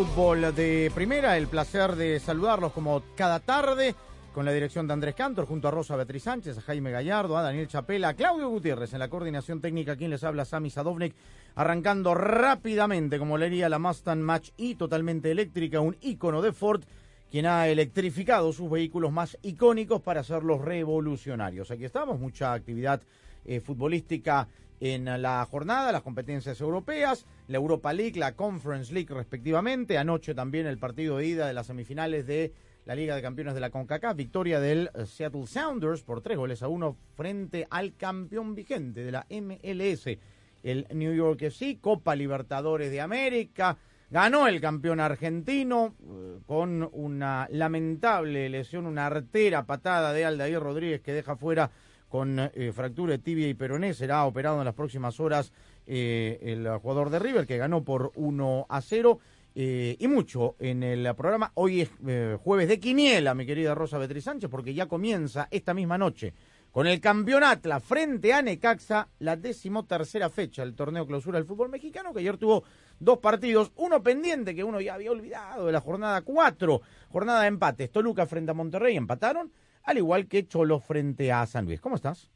Fútbol de Primera. El placer de saludarlos como cada tarde con la dirección de Andrés Cantor, junto a Rosa Beatriz Sánchez, a Jaime Gallardo, a Daniel Chapela, a Claudio Gutiérrez en la coordinación técnica, quien les habla, Sami Sadovnik, arrancando rápidamente, como leería la Mustang Match y totalmente eléctrica, un ícono de Ford, quien ha electrificado sus vehículos más icónicos para hacerlos revolucionarios. Aquí estamos, mucha actividad eh, futbolística en la jornada, las competencias europeas, la Europa League, la Conference League respectivamente. Anoche también el partido de ida de las semifinales de la Liga de Campeones de la CONCACAF, victoria del eh, Seattle Sounders por tres goles a uno frente al campeón vigente de la MLS, el New York FC, Copa Libertadores de América. Ganó el campeón argentino eh, con una lamentable lesión, una artera patada de Aldair Rodríguez que deja fuera con eh, fractura tibia y peroné. Será operado en las próximas horas eh, el jugador de River que ganó por 1 a 0. eh, y mucho en el programa. Hoy es eh, jueves de Quiniela, mi querida Rosa Beatriz Sánchez, porque ya comienza esta misma noche con el campeonato frente a Necaxa, la decimotercera fecha del torneo clausura del fútbol mexicano, que ayer tuvo dos partidos, uno pendiente que uno ya había olvidado de la jornada 4, jornada de empates. Toluca frente a Monterrey empataron, al igual que Cholo frente a San Luis. ¿Cómo estás?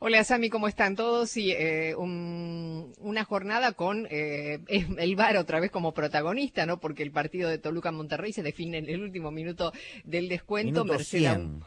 Hola Sami, ¿cómo están todos? Sí, eh, un- una jornada con eh, el VAR otra vez como protagonista, ¿no? Porque el partido de Toluca-Monterrey se define en el último minuto del descuento. Minuto merced a 100.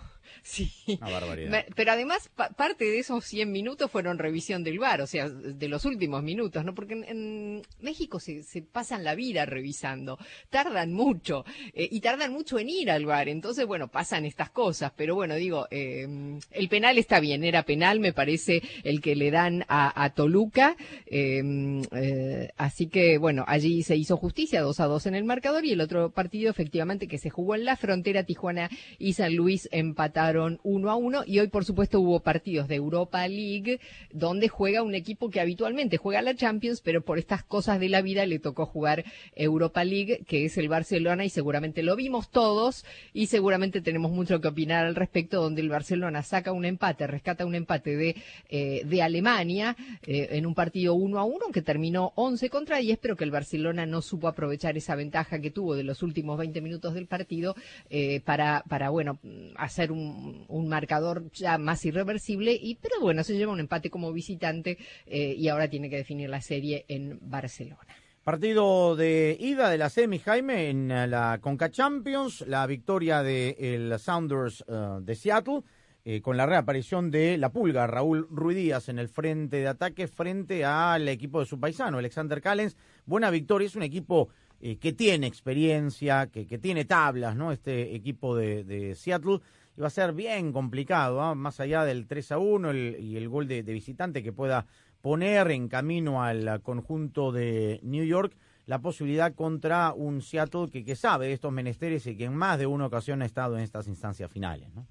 Sí. Una barbaridad. Pero además, pa- parte de esos 100 minutos fueron revisión del VAR, o sea, de los últimos minutos, ¿no? Porque en, en México se, se pasan la vida revisando, tardan mucho, eh, y tardan mucho en ir al VAR, entonces, bueno, pasan estas cosas, pero bueno, digo, eh, el penal está bien, era penal, me parece, el que le dan a, a Toluca, eh, así que, bueno, allí se hizo justicia, 2 a 2 en el marcador, y el otro partido, efectivamente, que se jugó en la frontera, Tijuana y San Luis empataron uno a uno y hoy por supuesto hubo partidos de Europa League donde juega un equipo que habitualmente juega la Champions pero por estas cosas de la vida le tocó jugar Europa League que es el Barcelona y seguramente lo vimos todos y seguramente tenemos mucho que opinar al respecto donde el Barcelona saca un empate, rescata un empate de, eh, de Alemania eh, en un partido uno a uno que terminó 11 contra 10 pero que el Barcelona no supo aprovechar esa ventaja que tuvo de los últimos 20 minutos del partido eh, para, para, bueno, hacer un, un marcador ya más irreversible, y pero bueno, se lleva un empate como visitante eh, y ahora tiene que definir la serie en Barcelona. Partido de ida de la semi, Jaime, en la Conca Champions, la victoria del el Sounders eh, de Seattle, eh, con la reaparición de la pulga, Raúl Ruidíaz en el frente de ataque frente al equipo de su paisano, Alexander Callens. Buena victoria, es un equipo que tiene experiencia, que, tiene tablas, ¿no? Este equipo de, de Seattle. Y va a ser bien complicado, ¿ah? más allá del 3 a 1 el- y el gol de, de visitante que pueda poner en camino al conjunto de New York la posibilidad contra un Seattle que, que sabe de estos menesteres y que en más de una ocasión ha estado en estas instancias finales. ¿no?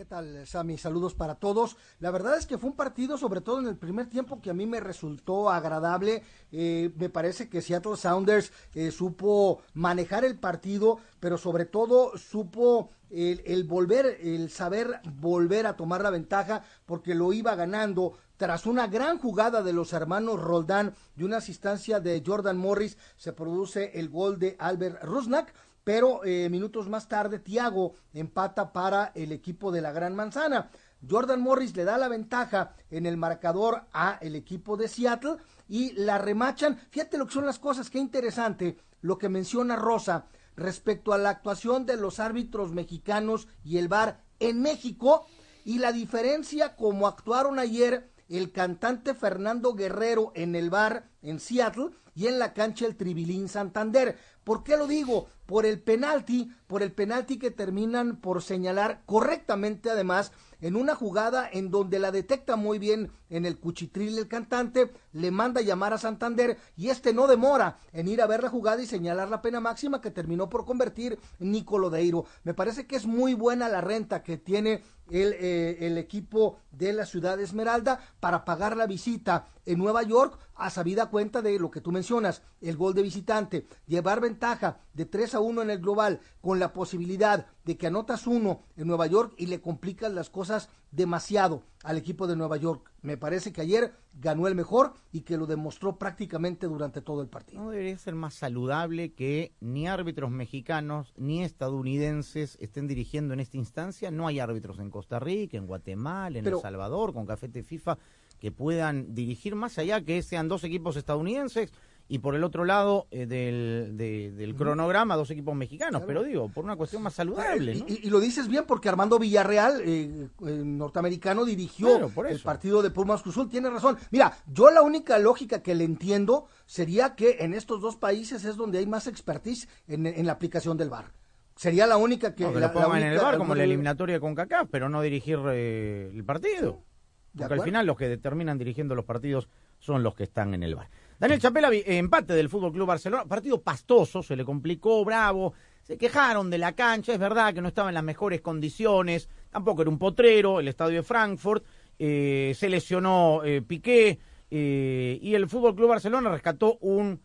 ¿Qué tal, Sammy? Saludos para todos. La verdad es que fue un partido, sobre todo en el primer tiempo, que a mí me resultó agradable. Eh, me parece que Seattle Sounders eh, supo manejar el partido, pero sobre todo supo el, el volver, el saber volver a tomar la ventaja, porque lo iba ganando. Tras una gran jugada de los hermanos Roldán y una asistencia de Jordan Morris, se produce el gol de Albert Rusnak pero eh, minutos más tarde Thiago empata para el equipo de la Gran Manzana. Jordan Morris le da la ventaja en el marcador a el equipo de Seattle y la remachan. Fíjate lo que son las cosas, qué interesante lo que menciona Rosa respecto a la actuación de los árbitros mexicanos y el VAR en México y la diferencia como actuaron ayer el cantante Fernando Guerrero en el bar en Seattle y en la cancha el Tribilín Santander. ¿Por qué lo digo? Por el penalti, por el penalti que terminan por señalar correctamente además en una jugada en donde la detecta muy bien en el cuchitril el cantante, le manda llamar a Santander y este no demora en ir a ver la jugada y señalar la pena máxima que terminó por convertir Nicolodeiro. Me parece que es muy buena la renta que tiene el, eh, el equipo de la ciudad Esmeralda para pagar la visita en Nueva York a sabida cuenta de lo que tú mencionas, el gol de visitante, llevar ventaja de 3 a 1 en el global con la posibilidad de que anotas uno en Nueva York y le complicas las cosas demasiado al equipo de Nueva York. Me parece que ayer ganó el mejor y que lo demostró prácticamente durante todo el partido. ¿No debería ser más saludable que ni árbitros mexicanos ni estadounidenses estén dirigiendo en esta instancia? No hay árbitros en Costa Rica, en Guatemala, en El Salvador, con Cafete FIFA, que puedan dirigir más allá que sean dos equipos estadounidenses y por el otro lado eh, del, del, cronograma dos equipos mexicanos, pero digo, por una cuestión más saludable. ¿no? Y, lo dices bien porque Armando Villarreal, eh, norteamericano, dirigió el partido de Pumas Cruzul, tiene razón. Mira, yo la única lógica que le entiendo sería que en estos dos países es donde hay más expertise en, la aplicación del VAR. Sería la única que... No, la, pongan en el VAR como la eliminatoria con CACAF, pero no dirigir eh, el partido. Porque al final los que determinan dirigiendo los partidos son los que están en el VAR. Daniel Chapela, empate del Fútbol Club Barcelona, partido pastoso, se le complicó, bravo, se quejaron de la cancha, es verdad que no estaba en las mejores condiciones, tampoco era un potrero, el estadio de Frankfurt, eh, se lesionó eh, Piqué eh, y el Fútbol Club Barcelona rescató un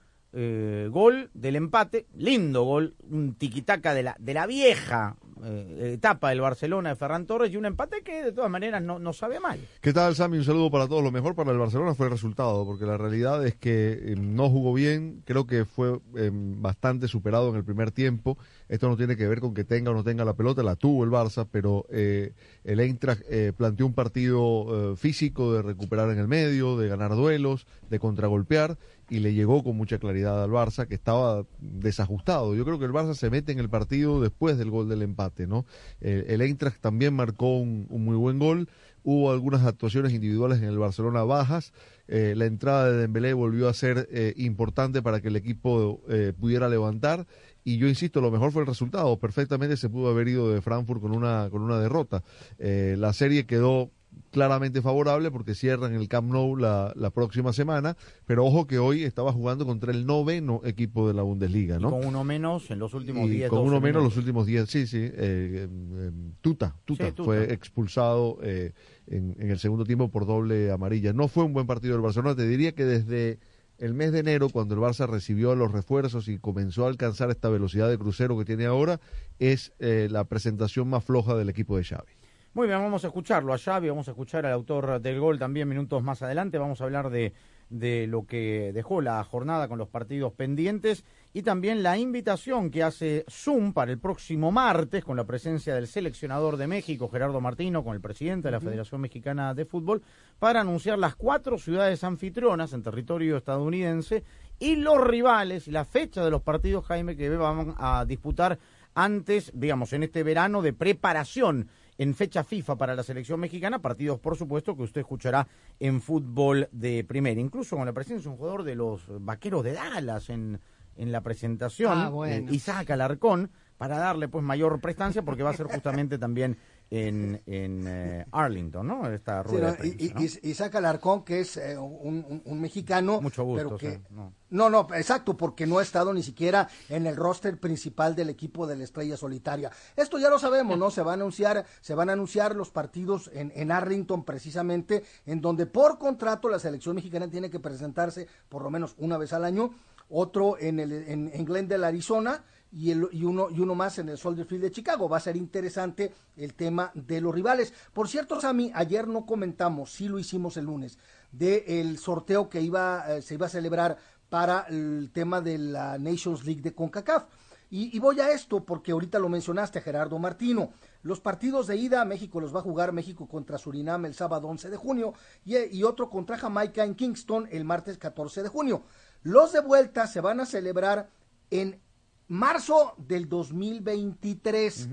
gol del empate, lindo gol, un tiquitaca de la, de la vieja eh, etapa del Barcelona de Ferran Torres y un empate que de todas maneras no, no sabe mal. ¿Qué tal, Sammy? Un saludo para todos. Lo mejor para el Barcelona fue el resultado, porque la realidad es que eh, no jugó bien, creo que fue eh, bastante superado en el primer tiempo. Esto no tiene que ver con que tenga o no tenga la pelota, la tuvo el Barça, pero el Eintracht planteó un partido físico de recuperar en el medio, de ganar duelos, de contragolpear y le llegó con mucha claridad al Barça que estaba desajustado. Yo creo que el Barça se mete en el partido después del gol del empate, ¿no? el Eintracht también marcó un, muy buen gol. Hubo algunas actuaciones individuales en el Barcelona bajas. Eh, la entrada de Dembélé volvió a ser eh, importante para que el equipo eh, pudiera levantar y yo insisto, lo mejor fue el resultado. Perfectamente se pudo haber ido de Frankfurt con una, con una derrota. la serie quedó claramente favorable porque cierran el Camp Nou la, la, próxima semana, pero ojo que hoy estaba jugando contra el noveno equipo de la Bundesliga, ¿no? con uno menos en los últimos 10 Con uno menos los últimos 10, sí, sí. Eh, em, em, tuta, tuta, fue expulsado eh, en, en el segundo tiempo por doble amarilla. No fue un buen partido del Barcelona, te diría que desde el mes de enero, cuando el Barça recibió los refuerzos y comenzó a alcanzar esta velocidad de crucero que tiene ahora, es eh, la presentación más floja del equipo de Xavi. Muy bien, vamos a escucharlo a Xavi, vamos a escuchar al autor del gol también minutos más adelante, vamos a hablar de, de lo que dejó la jornada con los partidos pendientes y también la invitación que hace Zoom para el próximo martes con la presencia del seleccionador de México, Gerardo Martino, con el presidente de la Federación Mexicana de Fútbol, para anunciar las cuatro ciudades anfitrionas en territorio estadounidense y los rivales y la fecha de los partidos, Jaime, que van a disputar antes, digamos, en este verano de preparación en fecha FIFA para la selección mexicana, partidos por supuesto que usted escuchará en fútbol de primera, incluso con la presencia de un jugador de los Vaqueros de Dallas en, en la presentación, ah, eh, Isaac Alarcón, para darle pues mayor prestancia porque va a ser justamente también en, en eh, Arlington, ¿no? Esta rueda y, Isaac Alarcón, que es eh, un, un, mexicano. Mucho gusto. Pero que, no. no. exacto, porque no ha estado ni siquiera en el roster principal del equipo de la Estrella Solitaria. Esto ya lo sabemos, ¿no? Se van a anunciar, se van a anunciar los partidos en, en Arlington, precisamente, en donde por contrato la selección mexicana tiene que presentarse por lo menos una vez al año. Otro en, el, en, en Glendale, Arizona y, uno, y uno más en el Soldier Field de Chicago. Va a ser interesante el tema de los rivales. Por cierto, Sammy, ayer no comentamos, sí lo hicimos el lunes, del el sorteo que iba, eh, se iba a celebrar para el tema de la Nations League de CONCACAF. Y, voy a esto porque ahorita lo mencionaste, Gerardo Martino. Los partidos de ida, México los va a jugar México contra Surinam el sábado 11 de junio y, y, otro contra Jamaica en Kingston el martes 14 de junio. Los de vuelta se van a celebrar en marzo del 2023.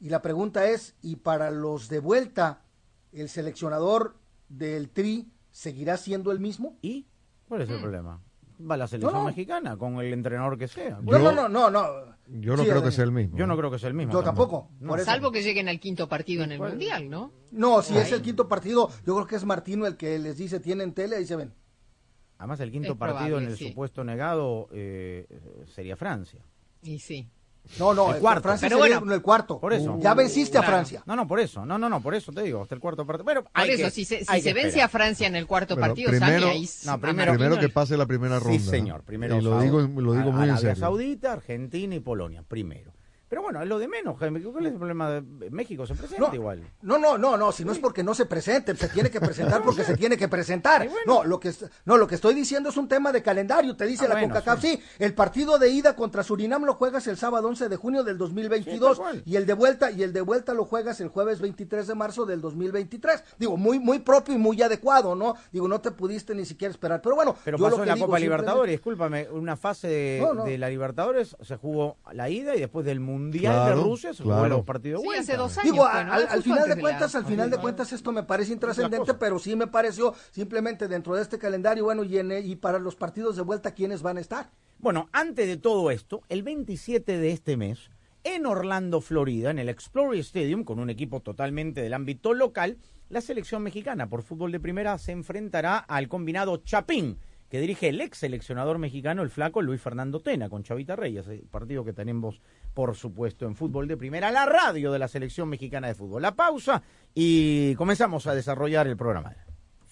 Y la pregunta es, ¿y para los de vuelta, el seleccionador del Tri seguirá siendo el mismo? ¿Y cuál es el problema? Va la selección No, no. mexicana con el entrenador que sea. No, Yo- no, no, no, no. Yo no Sí, creo que sea el mismo. Yo no creo que sea el mismo. Yo tampoco. No. por eso. Salvo que lleguen al quinto partido en el ¿Cuál? Mundial, ¿no? No, si es el quinto partido, yo creo que es Martino el que les dice tienen tele, ahí se ven. Además, el quinto Es partido probable, en el sí. supuesto negado eh, sería Francia. Y sí. No, no, El el cuarto. Francia Pero bueno, el cuarto. por eso. Ya venciste a. Francia. No, no, por eso. No, no, no, por eso te digo. Hasta el cuarto partido. Pero Por hay eso, que- si se, si hay que se vence esperar. a Francia en el cuarto Pero partido, primero- ahí No, primero- que pase la primera ronda. Sí, señor. Primero y lo digo, lo digo a- muy en Arabia. Saudita, Argentina y Polonia, primero. Pero bueno, es lo de menos, Jaime. ¿Cuál es el problema de México? Se presenta No, igual. no, no, no, no, si no es porque no se presente, se tiene que presentar porque se tiene que presentar. No, lo que no, lo que estoy diciendo es un tema de calendario, te dice Ah, la bueno, CONCACAF, sí. sí. el partido de ida contra Surinam lo juegas el sábado 11 de junio del 2022 Sí, tal cual. y el de vuelta y el de vuelta lo juegas el jueves 23 de marzo del 2023. Digo, muy muy propio y muy adecuado, ¿no? Digo, no te pudiste ni siquiera esperar. Pero bueno, Pero yo pasó lo en la digo Copa Libertadores, discúlpame, una fase de, No, no. de la Libertadores se jugó la ida y después del Mundial Claro, de Rusia se claro. los partidos Sí, hace dos años. Digo, fue, ¿no? al, final de la- cuentas, al final de cuentas esto me parece intrascendente, pero sí me pareció simplemente dentro de este calendario, bueno, y, en- y para los partidos de vuelta, ¿quiénes van a estar? Bueno, antes de todo esto, el 27 de este mes, en Orlando, Florida, en el Explorer Stadium, con un equipo totalmente del ámbito local, la selección mexicana por fútbol de primera se enfrentará al combinado Chapín, que dirige el ex seleccionador mexicano, el flaco Luis Fernando Tena, con Chavita Reyes, el partido que tenemos, por supuesto, en fútbol de primera, la radio de la selección mexicana de fútbol. La pausa y comenzamos a desarrollar el programa.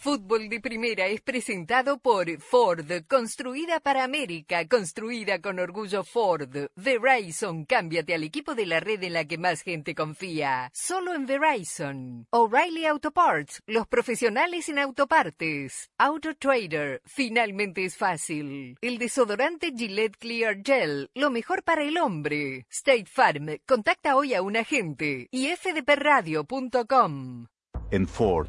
Fútbol de Primera es presentado por Ford, construida para América, construida con orgullo Ford. Verizon, cámbiate al equipo de la red en la que más gente confía. Solo en Verizon. O'Reilly Auto Parts, los profesionales en autopartes. Auto Trader, finalmente es fácil. El desodorante Gillette Clear Gel, lo mejor para el hombre. State Farm, contacta hoy a un agente. Y fdpradio.com. En Ford,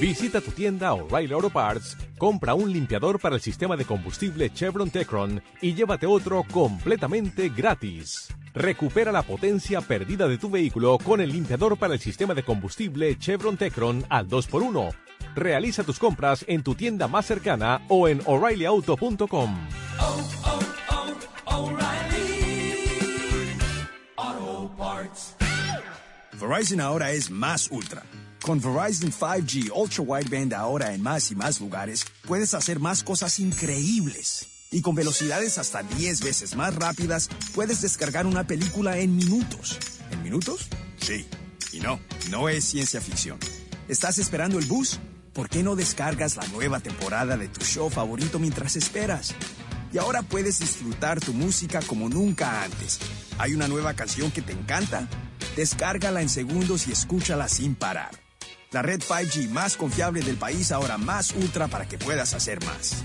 Visita tu tienda O'Reilly Auto Parts, compra un limpiador para el sistema de combustible Chevron Tecron y llévate otro completamente gratis. Recupera la potencia perdida de tu vehículo con el limpiador para el sistema de combustible Chevron Tecron al 2x1. Realiza tus compras en tu tienda más cercana o en o'ReillyAuto.com. Verizon ahora es más ultra. Con Verizon 5G Ultra Wideband ahora en más y más lugares, puedes hacer más cosas increíbles. Y con velocidades hasta 10 veces más rápidas, puedes descargar una película en minutos. ¿En minutos? Sí. Y no, no es ciencia ficción. ¿Estás esperando el bus? ¿Por qué no descargas la nueva temporada de tu show favorito mientras esperas? Y ahora puedes disfrutar tu música como nunca antes. ¿Hay una nueva canción que te encanta? Descárgala en segundos y escúchala sin parar. La red 5G más confiable del país ahora más ultra para que puedas hacer más.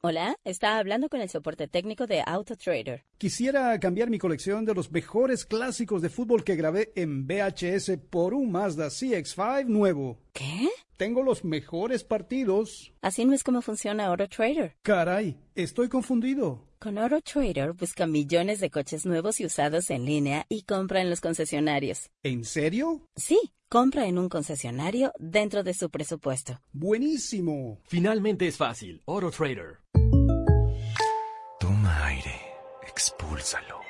Hola, está hablando con el soporte técnico de AutoTrader. Quisiera cambiar mi colección de los mejores clásicos de fútbol que grabé en VHS por un Mazda CX5 nuevo. ¿Qué? Tengo los mejores partidos. Así no es como funciona AutoTrader. Caray, estoy confundido. Con AutoTrader busca millones de coches nuevos y usados en línea y compra en los concesionarios. ¿En serio? Sí, compra en un concesionario dentro de su presupuesto. Buenísimo. Finalmente es fácil. AutoTrader. Toma aire, expúlsalo.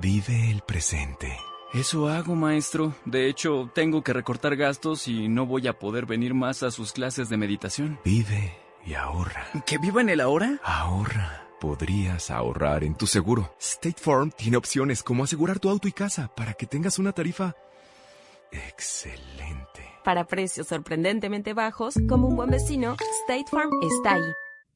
Vive el presente, Eso hago, maestro. De hecho, tengo que recortar gastos y no voy a poder venir más a sus clases de meditación. Vive y ahorra. ¿Que viva en el ahora? Ahorra. Podrías ahorrar en tu seguro. State Farm tiene opciones como asegurar tu auto y casa para que tengas una tarifa excelente. Para precios sorprendentemente bajos, como un buen vecino, State Farm está ahí.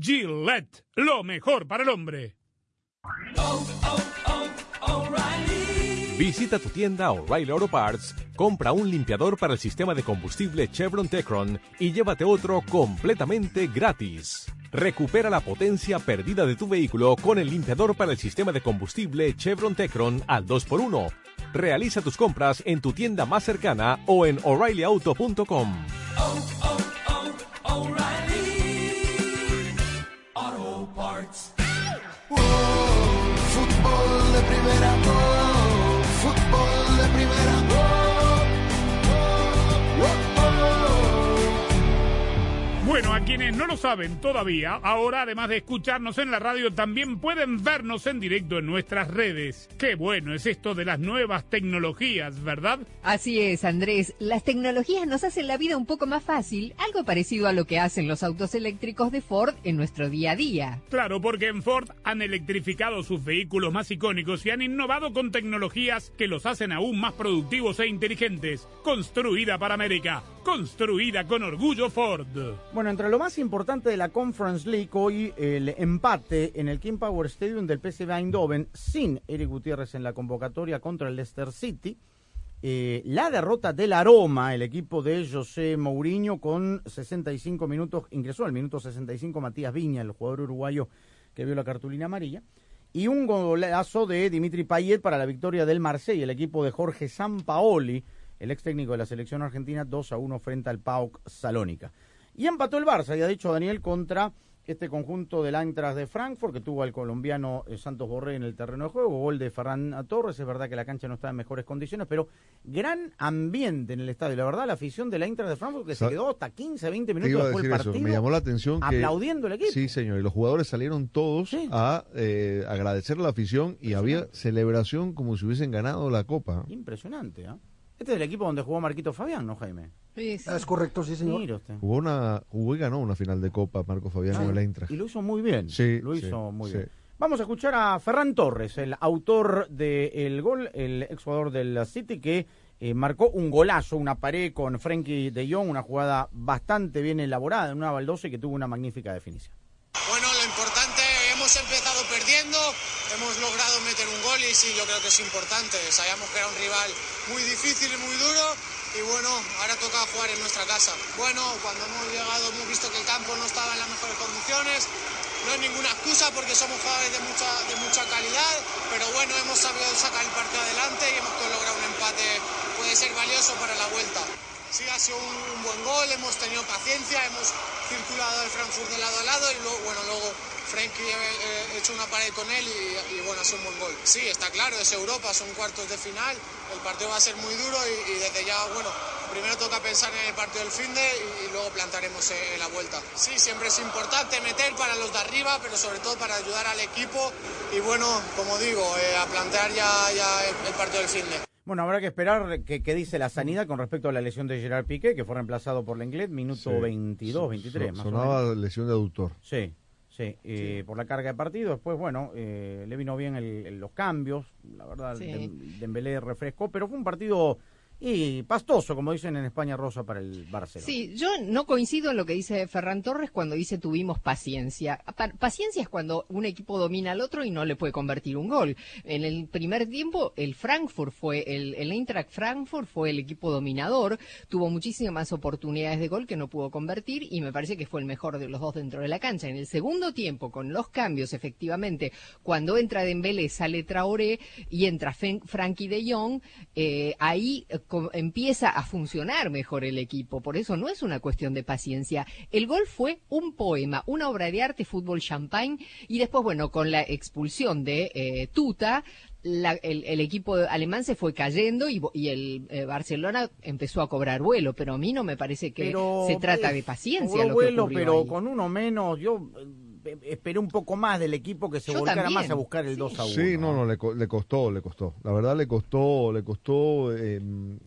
Gillette, lo mejor para el hombre. Visita tu tienda O'Reilly Auto Parts, compra un limpiador para el sistema de combustible Chevron Tecron y llévate otro completamente gratis. Recupera la potencia perdida de tu vehículo con el limpiador para el sistema de combustible Chevron Tecron al 2x1. Realiza tus compras en tu tienda más cercana o en o'ReillyAuto.com. Fútbol de primera, Bueno, a quienes no lo saben todavía, ahora además de escucharnos en la radio, también pueden vernos en directo en nuestras redes. Qué bueno es esto de las nuevas tecnologías, ¿verdad? Así es, Andrés. Las tecnologías nos hacen la vida un poco más fácil, algo parecido a lo que hacen los autos eléctricos de Ford en nuestro día a día. Claro, porque en Ford han electrificado sus vehículos más icónicos y han innovado con tecnologías que los hacen aún más productivos e inteligentes. Construida para América, construida con orgullo Ford. Bueno, entre lo más importante de la Conference League hoy, el empate en el King Power Stadium del PSV Eindhoven sin Eric Gutiérrez en la convocatoria contra el Leicester City. Eh, la derrota del Aroma, el equipo de José Mourinho con 65 minutos, ingresó al minuto 65 Matías Viña, el jugador uruguayo que vio la cartulina amarilla. Y un golazo de Dimitri Payet para la victoria del Marsella, el equipo de Jorge Sampaoli, el ex técnico de la selección argentina, 2 a 1 frente al PAOK Salónica. Y empató el Barça, ya ha dicho Daniel, contra este conjunto del Eintracht de Frankfurt, que tuvo al colombiano eh, Santos Borré en el terreno de juego, gol de Ferran Torres, es verdad que la cancha no está en mejores condiciones, pero gran ambiente en el estadio, la verdad la afición del Eintracht de Frankfurt que se quedó hasta 15, 20 minutos después del partido, Me llamó la atención que, aplaudiendo el equipo. Sí, señor, y los jugadores salieron todos a eh, agradecer a la afición y había celebración como si hubiesen ganado la copa. Impresionante, ¿ah? Este es el equipo donde jugó Marquito Fabián, ¿no, Jaime? Es correcto, sí, señor. Mira usted. Jugó, una, jugó y ganó una final de Copa Marco Fabián con el Eintracht. Y lo hizo muy bien. Sí, Lo sí, hizo muy sí. bien. Vamos a escuchar a Ferran Torres, el autor del gol, el exjugador del City, que eh, marcó un golazo, una pared con Frenkie de Jong, una jugada bastante bien elaborada en una baldosa y que tuvo una magnífica definición. Bueno, lo importante, hemos empezado un gol y sí, yo creo que es importante. Sabíamos que era un rival muy difícil y muy duro y bueno, ahora toca jugar en nuestra casa. Bueno, cuando hemos llegado hemos visto que el campo no estaba en las mejores condiciones. No es ninguna excusa porque somos jugadores de mucha, de mucha calidad, pero bueno, hemos sabido sacar el partido adelante y hemos logrado un empate, puede ser valioso para la vuelta. Sí, ha sido un, buen gol, hemos tenido paciencia, hemos circulado el Frankfurt de lado a lado y luego, bueno, luego Frenkie he, he hecho una pared con él y, bueno, ha sido un buen gol. Sí, está claro, es Europa, son cuartos de final, el partido va a ser muy duro y, desde ya, bueno, primero toca pensar en el partido del fin de y, y luego plantaremos en la vuelta. Sí, siempre es importante meter para los de arriba, pero sobre todo para ayudar al equipo y bueno, como digo, eh, a plantear ya, ya el, el partido del fin de. Bueno, habrá que esperar qué que dice la sanidad con respecto a la lesión de Gerard Piqué, que fue reemplazado por Lenglet, minuto Sí. 22, 23 So- más sonaba o menos. lesión de aductor. Sí, sí, eh, por la carga de partido. Después, bueno, eh, le vino bien el- el- los cambios. La verdad, Sí. Dem- Dembélé refrescó, pero fue un partido y pastoso, como dicen en España Rosa, para el Barcelona. Sí, yo no coincido en lo que dice Ferran Torres cuando dice tuvimos paciencia. Pa- paciencia es cuando un equipo domina al otro y no le puede convertir un gol. En el primer tiempo, el Frankfurt fue, el, el Eintracht Frankfurt fue el equipo dominador, tuvo muchísimas oportunidades de gol que no pudo convertir y me parece que fue el mejor de los dos dentro de la cancha. En el segundo tiempo, con los cambios, efectivamente, cuando entra Dembélé, sale Traoré y entra Frankie de Jong, eh, ahí empieza a funcionar mejor el equipo. Por eso no es una cuestión de paciencia. El gol fue un poema, una obra de arte, fútbol champagne, y después, bueno, con la expulsión de eh, Tuta, la- el, el equipo alemán se fue cayendo y, el eh, Barcelona empezó a cobrar vuelo, pero a mí no me parece que Pero, se trata eh, de paciencia. Lo que vuelo, pero ahí. con uno menos, yo esperé un poco más del equipo que se Yo volcara también. más a buscar el 2 a 1. Sí, no, no, le, co- le costó, le costó. La verdad le costó, le costó eh,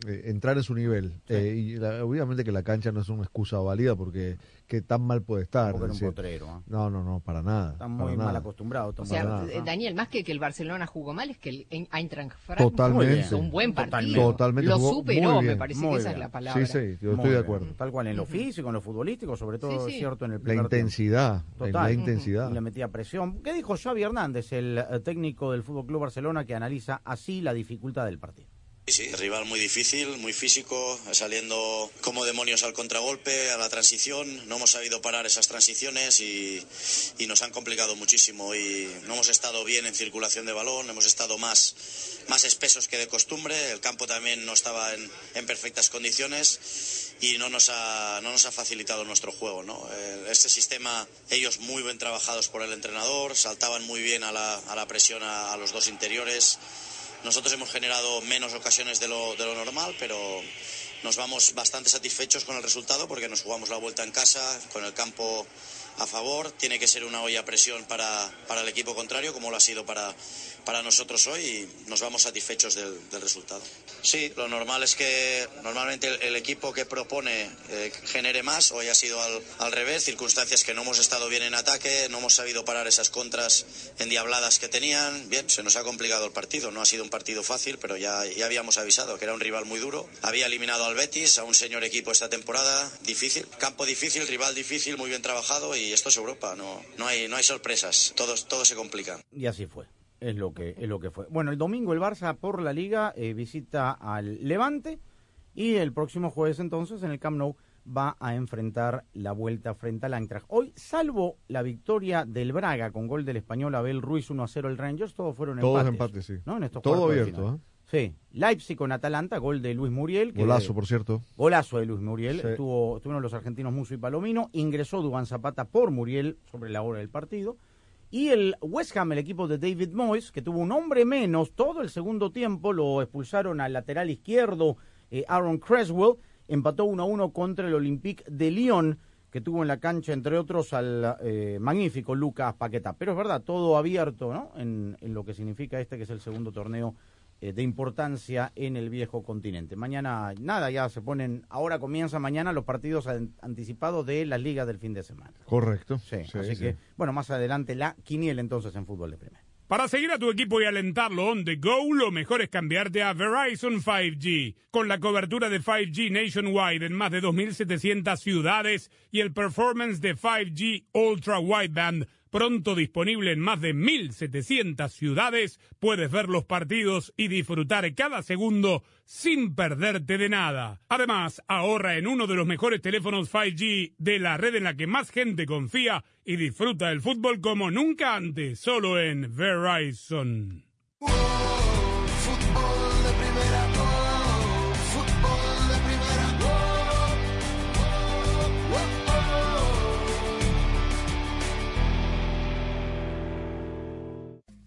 eh, entrar en su nivel. Eh, y la- obviamente que la cancha no es una excusa válida porque que tan mal puede estar. Un es decir, potrero, ¿eh? No, no, no, para nada. Está para muy mal nada. acostumbrado. O sea, nada. eh, Daniel, más que que el Barcelona jugó mal, es que el Ein- Eintracht Frankfurt Totalmente. hizo un buen partido. Totalmente Lo superó, muy me parece Muy que esa es la palabra. Sí, sí, yo Muy estoy de bien. acuerdo. Tal cual en lo físico, en lo futbolístico, sobre todo Sí, es sí. cierto en el La primer tiempo. intensidad, en Total. la intensidad. Y le metía presión. ¿Qué dijo Xavi Hernández, el eh, técnico del Fútbol Club Barcelona, que analiza así la dificultad del partido? Sí, rival muy difícil, muy físico, saliendo como demonios al contragolpe, a la transición. No hemos sabido parar esas transiciones y, nos han complicado muchísimo. Y no hemos estado bien en circulación de balón, hemos estado más, más espesos que de costumbre. El campo también no estaba en, perfectas condiciones y no nos ha, no nos ha facilitado nuestro juego. ¿no? Eh, Este sistema, ellos muy bien trabajados por el entrenador, saltaban muy bien a la, a la presión a los dos interiores. Nosotros hemos generado menos ocasiones de lo, de lo normal, pero nos vamos bastante satisfechos con el resultado porque nos jugamos la vuelta en casa, con el campo a favor. Tiene que ser una olla a presión para, para el equipo contrario, como lo ha sido para, para nosotros hoy, y nos vamos satisfechos del, del resultado. Sí, lo normal es que normalmente el, el equipo que propone eh, genere más. Hoy ha sido al, al revés, circunstancias que no hemos estado bien en ataque, no hemos sabido parar esas contras endiabladas que tenían. Bien, se nos ha complicado el partido. No ha sido un partido fácil, pero ya, ya habíamos avisado que era un rival muy duro. Había eliminado al Betis, a un señor equipo esta temporada. Difícil, campo difícil, rival difícil, muy bien trabajado y esto es Europa. No, no, hay, no hay sorpresas. Todo, todo se complica. Y así fue. Es lo que es lo que fue. Bueno, el domingo el Barça por la Liga eh, visita al Levante y el próximo jueves entonces en el Camp Nou va a enfrentar la vuelta frente al Eintracht. Hoy, salvo la victoria del Braga con gol del español Abel Ruiz 1 a 0 el Rangers, todos fueron Todos empates. empates, sí. ¿no? En estos Todo de abierto, final. ¿eh? Sí, Leipzig con Atalanta, gol de Luis Muriel. que- Golazo, por cierto. Golazo de Luis Muriel. Sí. Estuvo, estuvieron los argentinos Muso y Palomino. Ingresó Dubán Zapata por Muriel sobre la hora del partido. Y el West Ham, el equipo de David Moyes, que tuvo un hombre menos todo el segundo tiempo, lo expulsaron al lateral izquierdo eh, Aaron Creswell, empató 1 a 1 contra el Olympique de Lyon, que tuvo en la cancha, entre otros, al eh, magnífico Lucas Paquetá. Pero es verdad, todo abierto ¿no? en, en lo que significa este, que es el segundo torneo eh, de importancia en el viejo continente. Mañana, nada, ya se ponen, ahora comienzan mañana los partidos an- anticipados de las ligas del fin de semana. Correcto. Sí, Sí, así sí. que, bueno, más adelante la quiniela entonces en fútbol de primera. Para seguir a tu equipo y alentarlo on the go, lo mejor es cambiarte a Verizon 5G. Con la cobertura de 5G nationwide en más de 2.700 ciudades y el performance de 5G Ultra Wideband pronto disponible en más de 1.700 ciudades, puedes ver los partidos y disfrutar cada segundo sin perderte de nada. Además, ahorra en uno de los mejores teléfonos 5G de la red en la que más gente confía y disfruta del fútbol como nunca antes, solo en Verizon.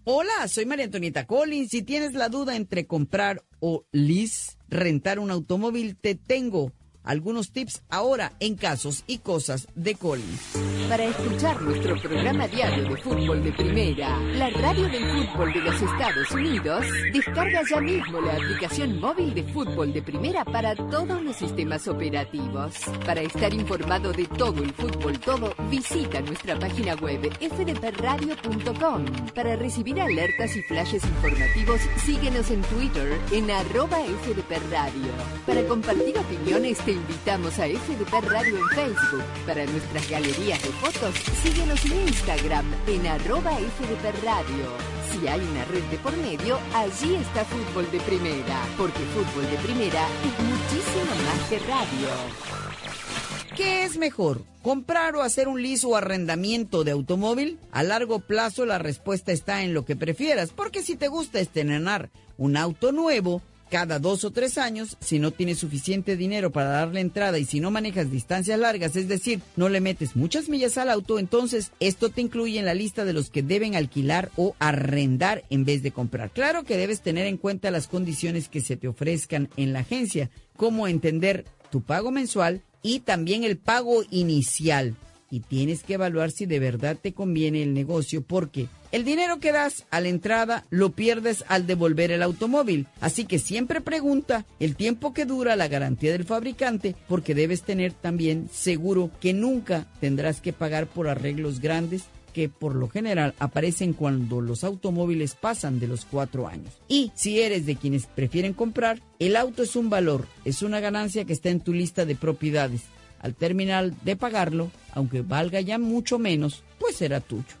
Hola, soy María Antonieta Collins. Si tienes la duda entre comprar o lease, rentar un automóvil, te tengo algunos tips ahora en casos y cosas de Collins. Para escuchar nuestro programa diario de fútbol de primera, la radio del fútbol de los Estados Unidos, descarga ya mismo la aplicación móvil de fútbol de primera para todos los sistemas operativos. Para estar informado de todo el fútbol todo, visita nuestra página web fdpradio.com. Para recibir alertas y flashes informativos, síguenos en Twitter en arroba fdpradio. Para compartir opiniones, te invitamos a FDP Radio en Facebook. Para nuestras galerías de fotos, síguenos en Instagram en arroba FDP Radio. Si hay una red de por medio, allí está Fútbol de Primera, porque Fútbol de Primera es muchísimo más que radio. ¿Qué es mejor? ¿Comprar o hacer un lease o arrendamiento de automóvil? A largo plazo la respuesta está en lo que prefieras, porque si te gusta estrenar un auto nuevo, cada dos o tres años, si no tienes suficiente dinero para darle entrada y si no manejas distancias largas, es decir, no le metes muchas millas al auto, entonces esto te incluye en la lista de los que deben alquilar o arrendar en vez de comprar. Claro que debes tener en cuenta las condiciones que se te ofrezcan en la agencia, como entender tu pago mensual y también el pago inicial. Y tienes que evaluar si de verdad te conviene el negocio porque el dinero que das a la entrada lo pierdes al devolver el automóvil. Así que siempre pregunta el tiempo que dura la garantía del fabricante porque debes tener también seguro que nunca tendrás que pagar por arreglos grandes que por lo general aparecen cuando los automóviles pasan de los cuatro años. Y si eres de quienes prefieren comprar, el auto es un valor, es una ganancia que está en tu lista de propiedades. Al terminar de pagarlo, aunque valga ya mucho menos, pues será tuyo.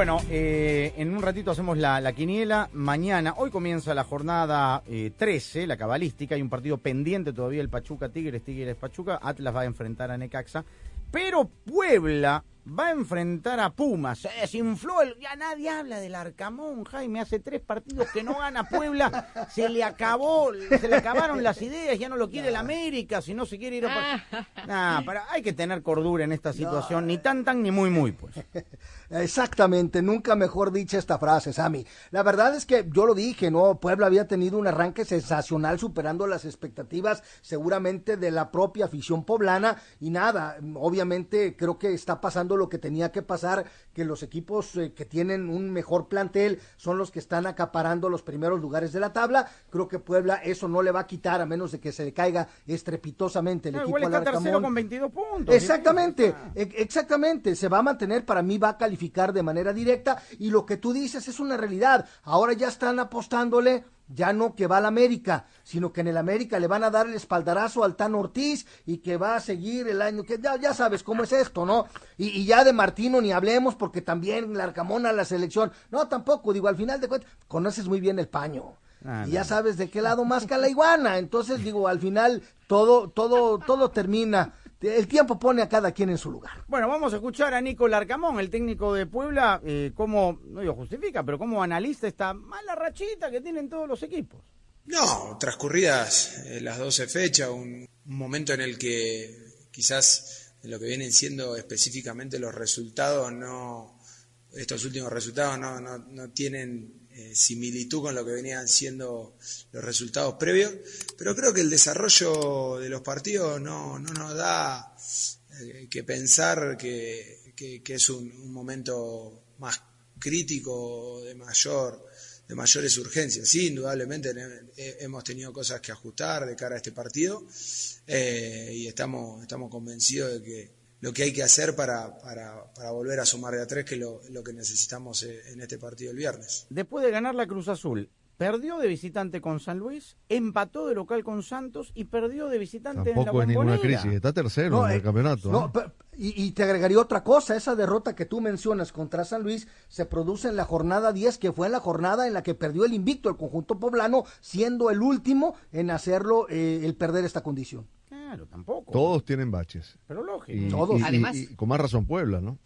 Bueno, eh, en un ratito hacemos la, la quiniela. Mañana, hoy comienza la jornada eh, 13, la cabalística. Hay un partido pendiente todavía, el Pachuca Tigres, Tigres Pachuca. Atlas va a enfrentar a Necaxa. Pero Puebla va a enfrentar a Pumas. Se desinfló el... Ya nadie habla del Arcamón, Jaime. Hace tres partidos que no gana Puebla. Se le acabó, se le acabaron las ideas. Ya no lo quiere el América. Si no se quiere ir a... Nah, para, hay que tener cordura en esta situación. Ni tan tan ni muy muy, pues. Exactamente, nunca mejor dicha esta frase, Sammy. La verdad es que yo lo dije, ¿no? Puebla había tenido un arranque sensacional, superando las expectativas seguramente de la propia afición poblana. Y nada, obviamente creo que está pasando lo que tenía que pasar, que los equipos eh, que tienen un mejor plantel son los que están acaparando los primeros lugares de la tabla. Creo que Puebla eso no le va a quitar a menos de que se le caiga estrepitosamente el No, equipo igual al está tercero con 22 puntos. Exactamente, e- exactamente. Se va a mantener, para mí va a calificar de manera directa. Y lo que tú dices es una realidad. Ahora ya están apostándole. Ya no que va al América, sino que en el América le van a dar el espaldarazo al Tan Ortiz y que va a seguir el año que ya, ya sabes cómo es esto, ¿no? Y, y ya de Martino ni hablemos porque también la Arcamona la selección. No, tampoco, digo, al final de cuentas, conoces muy bien el paño. Ah, y ya sabes de qué lado más la iguana. Entonces, digo, al final todo, todo, todo termina. El tiempo pone a cada quien en su lugar. Bueno, vamos a escuchar a Nico Larcamón, el técnico de Puebla, eh, cómo, no digo justifica, pero cómo analiza esta mala rachita que tienen todos los equipos. No, transcurridas eh, las 12 fechas, un, un momento en el que quizás lo que vienen siendo específicamente los resultados no, estos últimos resultados no, no, no tienen eh, similitud con lo que venían siendo los resultados previos, pero creo que el desarrollo de los partidos no, no nos da eh, que pensar que, que- es un, momento más crítico, de mayor de mayores urgencias. Sí, indudablemente eh, hemos tenido cosas que ajustar de cara a este partido y estamos, estamos convencidos de que lo que hay que hacer para, para, para volver a sumar de a tres, que es lo, lo que necesitamos eh, en este partido el viernes. Después de ganar la Cruz Azul, perdió de visitante con San Luis, empató de local con Santos y perdió de visitante en la Tampoco es ninguna crisis, está tercero No, en el eh, campeonato. No, ¿eh? y, y te agregaría otra cosa, esa derrota que tú mencionas contra San Luis se produce en la jornada 10, que fue en la jornada en la que perdió el invicto el conjunto poblano, siendo el último en hacerlo, eh, el perder esta condición. Claro, tampoco. Todos tienen baches. Pero lógico. Y, Todos. y- Además- y con más razón Puebla, ¿no?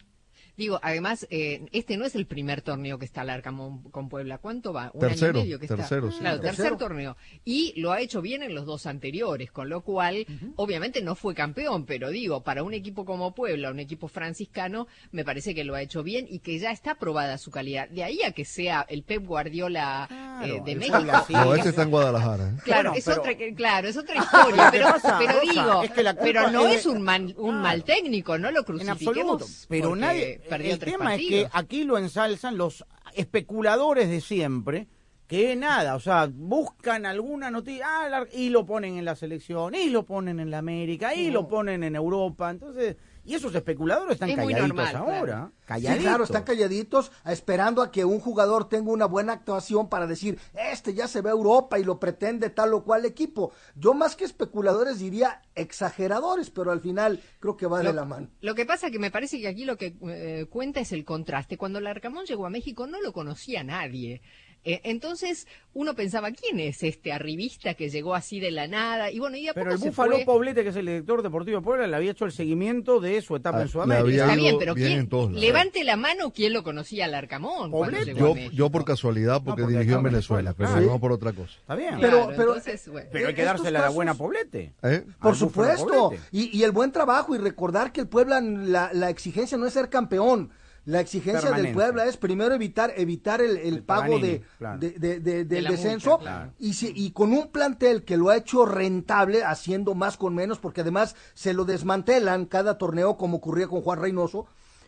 Digo, además, eh, este no es el primer torneo que está el Arcamón con Puebla. ¿Cuánto va? Un Tercero, año y medio que tercero, está. sí. Claro, tercer Tercero. torneo. Y lo ha hecho bien en los dos anteriores, con lo cual, obviamente no fue campeón, pero digo, para un equipo como Puebla, un equipo franciscano, me parece que lo ha hecho bien y que ya está probada su calidad. De ahí a que sea el Pep Guardiola eh, de México. Puebla sí. No, este está en Guadalajara. ¿eh? Claro, Bueno, es pero- otra, que- claro, es otra historia, pero, pasa, pero Rosa, digo, es que la culpa pero no es un, mal- un mal técnico, no lo En crucifiquemos. absoluto. Pero porque nadie. Perdió El tres tema es que aquí lo ensalzan los especuladores de siempre. Que nada, o sea, buscan alguna noticia ah, y lo ponen en la selección, y lo ponen en la América, y lo ponen en Europa. Entonces, y esos especuladores están Es calladitos normal, ahora. claro. Sí, Calladitos. claro, están calladitos, esperando a que un jugador tenga una buena actuación para decir, este ya se ve a Europa y lo pretende tal o cual equipo. Yo más que especuladores diría exageradores, pero al final creo que va de la mano. Lo que pasa que me parece que aquí lo que eh, cuenta es el contraste. Cuando el Arcamón llegó a México no lo conocía nadie. Eh, entonces uno pensaba, ¿quién es este arribista que llegó así de la nada? Y bueno, y a Pero poco el Búfalo fue. Poblete, que es el director deportivo de Puebla, le había hecho el seguimiento de su etapa Ah, en le Sudamérica. había Está bien, pero bien ¿quién? Levante la mano quién lo conocía al Arcamón cuando Poblete. llegó a Yo, yo por casualidad, porque, porque dirigió en en Venezuela, pero claro. no por otra cosa. Está bien. Pero- Claro, pero- entonces, bueno. Pero hay que dársela la casos- buena Poblete. ¿Eh? Por supuesto, Poblete. y, y el buen trabajo y recordar que el Puebla, la, la exigencia no es ser campeón, la exigencia Permanente. del Puebla es primero evitar evitar el, el El pago de, claro. de- de- de- del multa, descenso claro. y, si- y con un plantel que lo ha hecho rentable haciendo más con menos porque además se lo desmantelan cada torneo como ocurría con Juan Reynoso.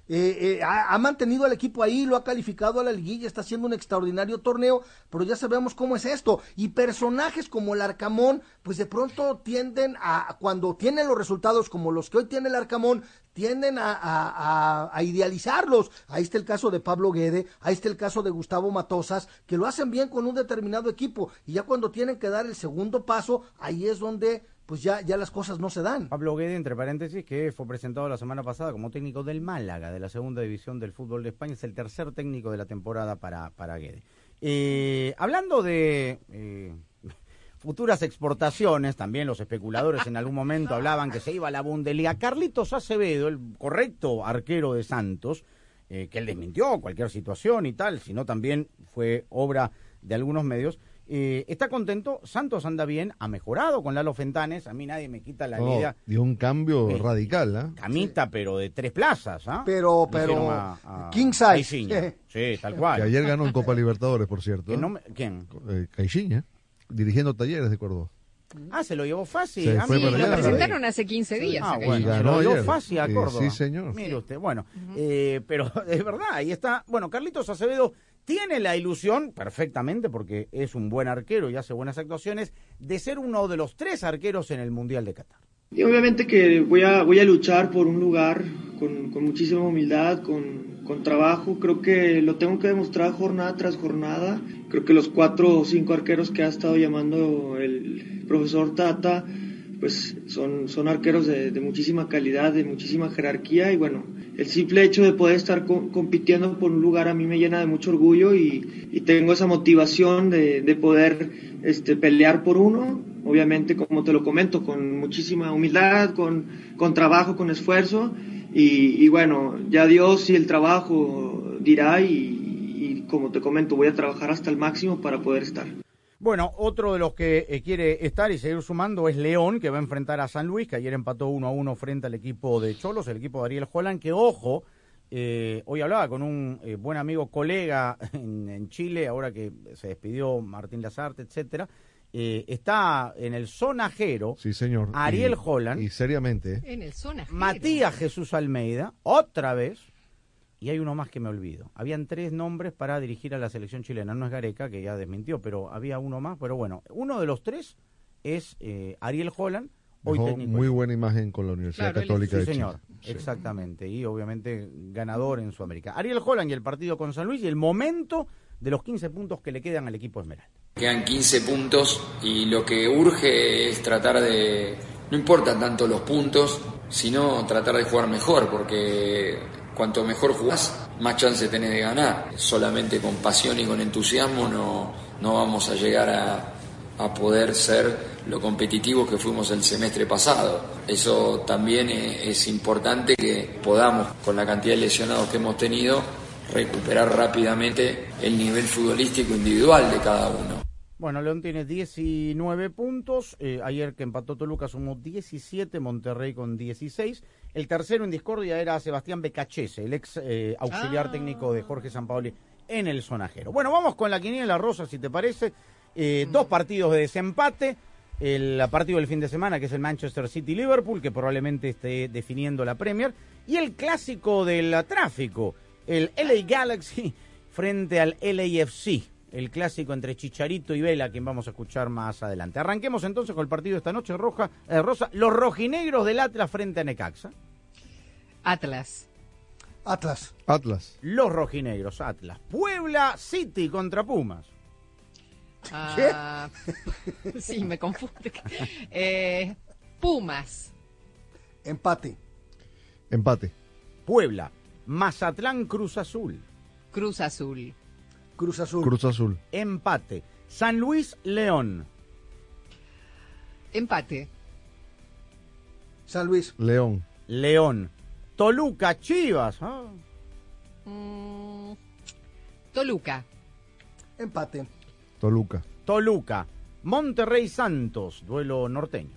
Eh, eh, ha, mantenido al equipo ahí, lo ha calificado a la liguilla, está haciendo un extraordinario torneo, pero ya sabemos cómo es esto. Y personajes como el Arcamón, pues de pronto tienden a, cuando tienen los resultados como los que hoy tiene el Arcamón, tienden a- a idealizarlos. Ahí está el caso de Pablo Guede, ahí está el caso de Gustavo Matosas, que lo hacen bien con un determinado equipo. Y ya cuando tienen que dar el segundo paso, ahí es donde pues ya, ya las cosas no se dan. Pablo Guede, entre paréntesis, que fue presentado la semana pasada como técnico del Málaga, de la segunda división del fútbol de España, es el tercer técnico de la temporada para, para Guede. Eh, hablando de eh, futuras exportaciones, también los especuladores en algún momento hablaban que se iba a la Bundesliga. Carlitos Acevedo, el correcto arquero de Santos, eh, que él desmintió cualquier situación y tal, sino también fue obra de algunos medios. Eh, está contento, Santos anda bien, ha mejorado con Lalo Fentanes, a mí nadie me quita la No, idea. dio un cambio Eh, radical, ¿ah? Camita, pero de tres plazas, ¿ah? Pero- pero, a- a king size. Caixinha. Sí, tal Que cual. ayer ganó en Copa Libertadores, por cierto. Que ¿eh? no me- ¿Quién? Eh, Caixinha, dirigiendo talleres de Córdoba. Ah, se lo llevó fácil. Se mira, para Lo allá. presentaron hace 15 días. Ah, bueno, se lo ayer. fácil a Eh, Córdoba. sí, señor. Mire usted, bueno, eh, pero es verdad, ahí está. Bueno, Carlitos Acevedo tiene la ilusión, perfectamente, porque es un buen arquero y hace buenas actuaciones, de ser uno de los tres arqueros en el Mundial de Qatar. Y obviamente que voy a, luchar por un lugar con, muchísima humildad, con, trabajo. Creo que lo tengo que demostrar jornada tras jornada. Creo que los cuatro o cinco arqueros que ha estado llamando el profesor Tata, pues son, son arqueros de, de muchísima calidad, de muchísima jerarquía. Y bueno, el simple hecho de poder estar co- compitiendo por un lugar a mí me llena de mucho orgullo y, tengo esa motivación de, de poder este, pelear por uno obviamente como te lo comento, con muchísima humildad, con, trabajo, con esfuerzo y, y bueno, ya Dios y el trabajo dirá y, y como te comento, voy a trabajar hasta el máximo para poder estar. Bueno, otro de los que eh, quiere estar y seguir sumando es León, que va a enfrentar a San Luis, que ayer empató 1 a 1 frente al equipo de Cholos, el equipo de Ariel Holland, que ojo, Eh, hoy hablaba con un eh, buen amigo, colega en, en Chile, ahora que se despidió Martín Lazarte, etcétera. Eh, está en el sonajero Sí, señor. Ariel Y- Holland. Y seriamente. En el zona. Matías Jesús Almeida, otra vez, y hay uno más que me olvido. Habían tres nombres para dirigir a la selección chilena. No es Gareca, que ya desmintió, pero había uno más. Pero bueno, uno de los tres es eh, Ariel Holland, hoy Dejó técnico. muy buena imagen con la Universidad Claro, Católica sí, de Chile. señor, Sí. exactamente. Y obviamente ganador en Sudamérica. Ariel Holland y el partido con San Luis y el momento de los 15 puntos que le quedan al equipo Esmeralda. Quedan 15 puntos y lo que urge es tratar de, no importa tanto los puntos, sino tratar de jugar mejor, porque cuanto mejor jugás, más chance tenés de ganar. Solamente con pasión y con entusiasmo no, no vamos a llegar a, a poder ser lo competitivos que fuimos el semestre pasado. Eso también eh, es importante que podamos, con la cantidad de lesionados que hemos tenido, recuperar rápidamente el nivel futbolístico individual de cada uno. Bueno, León tiene 19 puntos. eh, ayer que empató Toluca sumó 17, Monterrey con 16. El tercero en discordia era Sebastián Becachese, el ex eh, auxiliar Ah. técnico de Jorge Sampaoli en el sonajero. Bueno, vamos con la quiniela rosa, si te parece. Eh, Dos partidos de desempate. El partido del fin de semana, que es el Manchester City-Liverpool, que probablemente esté definiendo la Premier. Y el clásico del tráfico, el LA Galaxy frente al LAFC el clásico entre Chicharito y Vela, quien vamos a escuchar más adelante. Arranquemos entonces con el partido de esta noche, Roja, eh, Rosa, los rojinegros del Atlas frente a Necaxa. Atlas. Atlas. Atlas. Los rojinegros, Atlas. Puebla City contra Pumas. Ah, sí, me confunde. Eh, Pumas. Empate. Empate. Puebla, Mazatlán Cruz Azul. Cruz Azul. Cruz Azul. Cruz Azul. Empate. San Luis León. Empate. San Luis. León. León. Toluca Chivas. Ah. Mm, Toluca. Empate. Toluca. Toluca. Monterrey Santos. Duelo norteño.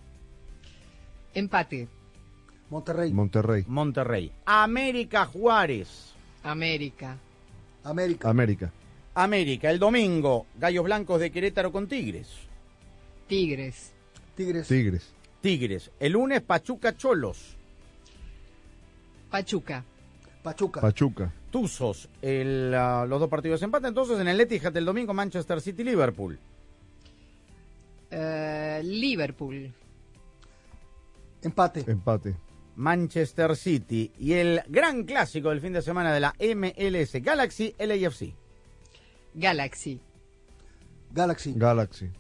Empate. Monterrey. Monterrey. Monterrey. América Juárez. América. América. América. América. El domingo. Gallos Blancos de Querétaro con Tigres. Tigres. Tigres. Tigres. Tigres. El lunes Pachuca Cholos. Pachuca. Pachuca. Pachuca. Tuzos. El, ah, los dos partidos de empate. Entonces en el Etihad el domingo Manchester City Liverpool. Eh, Liverpool. Empate. Empate. Manchester City. Y el gran clásico del fin de semana de la MLS Galaxy LAFC. Galaxy. Galaxy. Galaxy.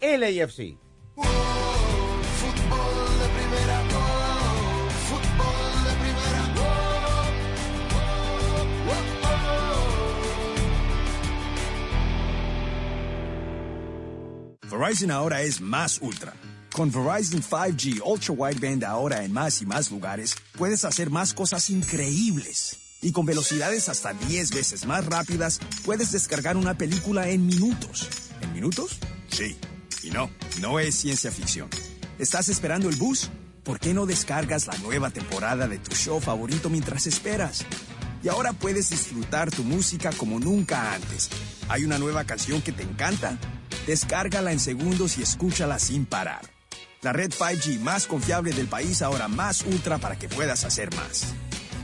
LAFC. Verizon ahora es más ultra. Con Verizon 5G Ultra Wideband ahora en más y más lugares, puedes hacer más cosas increíbles. Y con velocidades hasta 10 veces más rápidas, puedes descargar una película en minutos. ¿En minutos? Sí. Y no, no es ciencia ficción. ¿Estás esperando el bus? ¿Por qué no descargas la nueva temporada de tu show favorito mientras esperas? Y ahora puedes disfrutar tu música como nunca antes. ¿Hay una nueva canción que te encanta? Descárgala en segundos y escúchala sin parar. La red 5G más confiable del país ahora más ultra para que puedas hacer más.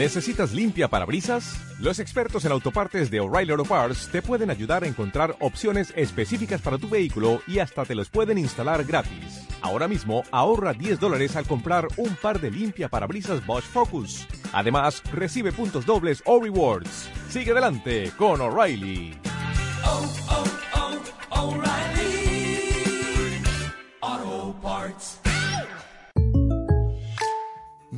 ¿Necesitas limpia parabrisas? Los expertos en autopartes de O'Reilly Auto Parts te pueden ayudar a encontrar opciones específicas para tu vehículo y hasta te los pueden instalar gratis. Ahora mismo ahorra 10 dólares al comprar un par de limpia parabrisas Bosch Focus. Además, recibe puntos dobles o rewards. Sigue adelante con O'Reilly. Oh, oh, oh, O'Reilly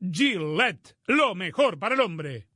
Gillette, lo mejor para el hombre.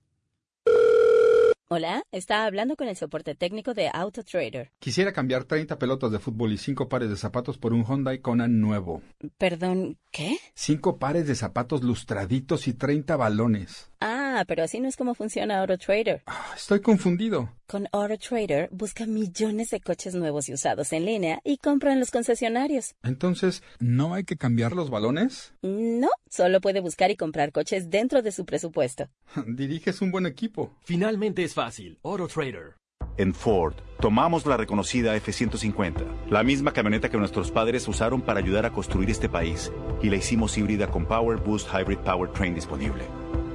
Hola, está hablando con el soporte técnico de AutoTrader. Quisiera cambiar 30 pelotas de fútbol y 5 pares de zapatos por un Hyundai Kona nuevo. Perdón, ¿qué? 5 pares de zapatos lustraditos y 30 balones. Ah, pero así no es como funciona AutoTrader. Estoy confundido. Con AutoTrader busca millones de coches nuevos y usados en línea y compra en los concesionarios. Entonces, ¿no hay que cambiar los balones? No, solo puede buscar y comprar coches dentro de su presupuesto. Diriges un buen equipo. Finalmente es fácil. AutoTrader. En Ford, tomamos la reconocida F-150, la misma camioneta que nuestros padres usaron para ayudar a construir este país, y la hicimos híbrida con Power Boost Hybrid Powertrain disponible.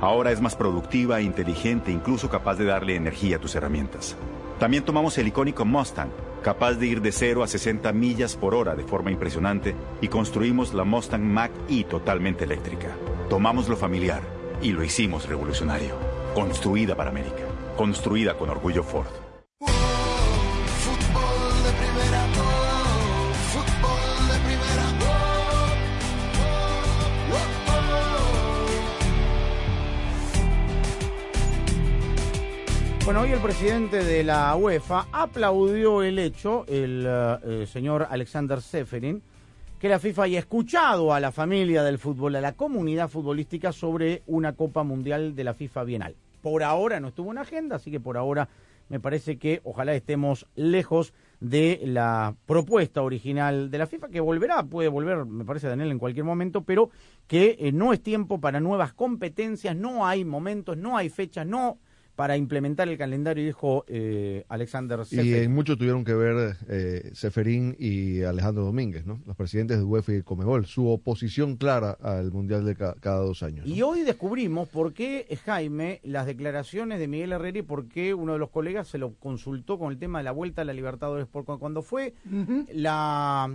Ahora es más productiva, inteligente, incluso capaz de darle energía a tus herramientas. También tomamos el icónico Mustang, capaz de ir de 0 a 60 millas por hora de forma impresionante, y construimos la Mustang Mach-E totalmente eléctrica. Tomamos lo familiar y lo hicimos revolucionario. Construida para América. Construida con orgullo Ford. Bueno, hoy el presidente de la UEFA aplaudió el hecho, el eh, señor Alexander Seferin, que la FIFA haya escuchado a la familia del fútbol, a la comunidad futbolística sobre una Copa Mundial de la FIFA Bienal. Por ahora no estuvo en agenda, así que por ahora me parece que ojalá estemos lejos de la propuesta original de la FIFA, que volverá, puede volver, me parece, Daniel, en cualquier momento, pero que eh, no es tiempo para nuevas competencias, no hay momentos, no hay fechas, no para implementar el calendario, dijo eh, Alexander Y Seferin. en mucho tuvieron que ver eh, Seferín y Alejandro Domínguez, ¿no? los presidentes de UEFA y Comebol, su oposición clara al Mundial de ca- cada dos años. ¿no? Y hoy descubrimos por qué, eh, Jaime, las declaraciones de Miguel Herrera y por qué uno de los colegas se lo consultó con el tema de la vuelta a la Libertadores. Porque cuando fue la,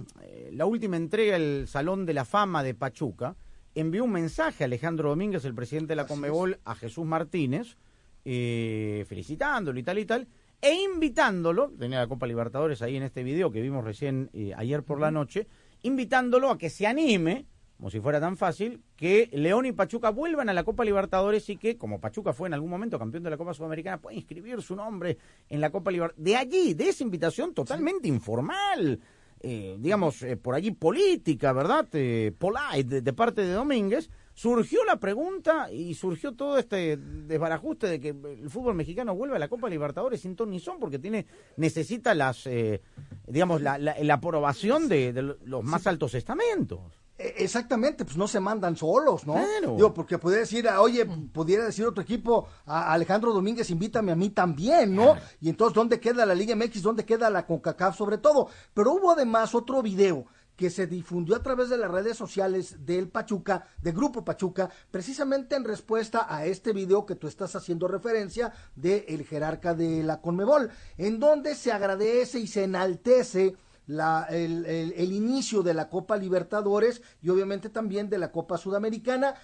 la última entrega del Salón de la Fama de Pachuca, envió un mensaje a Alejandro Domínguez, el presidente de la Conmebol, a Jesús Martínez, eh, felicitándolo y tal y tal, e invitándolo, tenía la Copa Libertadores ahí en este video que vimos recién eh, ayer por la noche, invitándolo a que se anime, como si fuera tan fácil, que León y Pachuca vuelvan a la Copa Libertadores y que, como Pachuca fue en algún momento campeón de la Copa Sudamericana, pueda inscribir su nombre en la Copa Libertadores. De allí, de esa invitación totalmente informal, eh, digamos, eh, por allí política, ¿verdad? Eh, polite, de, de parte de Domínguez, surgió la pregunta y surgió todo este desbarajuste de que el fútbol mexicano vuelve a la Copa Libertadores sin ton ni son porque tiene necesita las eh, digamos la, la- la aprobación de, de los más altos estamentos. Eh, Exactamente, pues no se mandan solos, ¿no? Claro. Digo, porque puede decir, ah, oye, pudiera decir otro equipo, a Alejandro Domínguez, invítame a mí también, ¿no? Y entonces, ¿dónde queda la Liga MX? ¿Dónde queda la CONCACAF sobre todo? Pero hubo además otro video que se difundió a través de las redes sociales del Pachuca, del Grupo Pachuca, precisamente en respuesta a este video que tú estás haciendo referencia de el jerarca de la Conmebol, en donde se agradece y se enaltece el- el inicio de la Copa Libertadores y obviamente también de la Copa Sudamericana.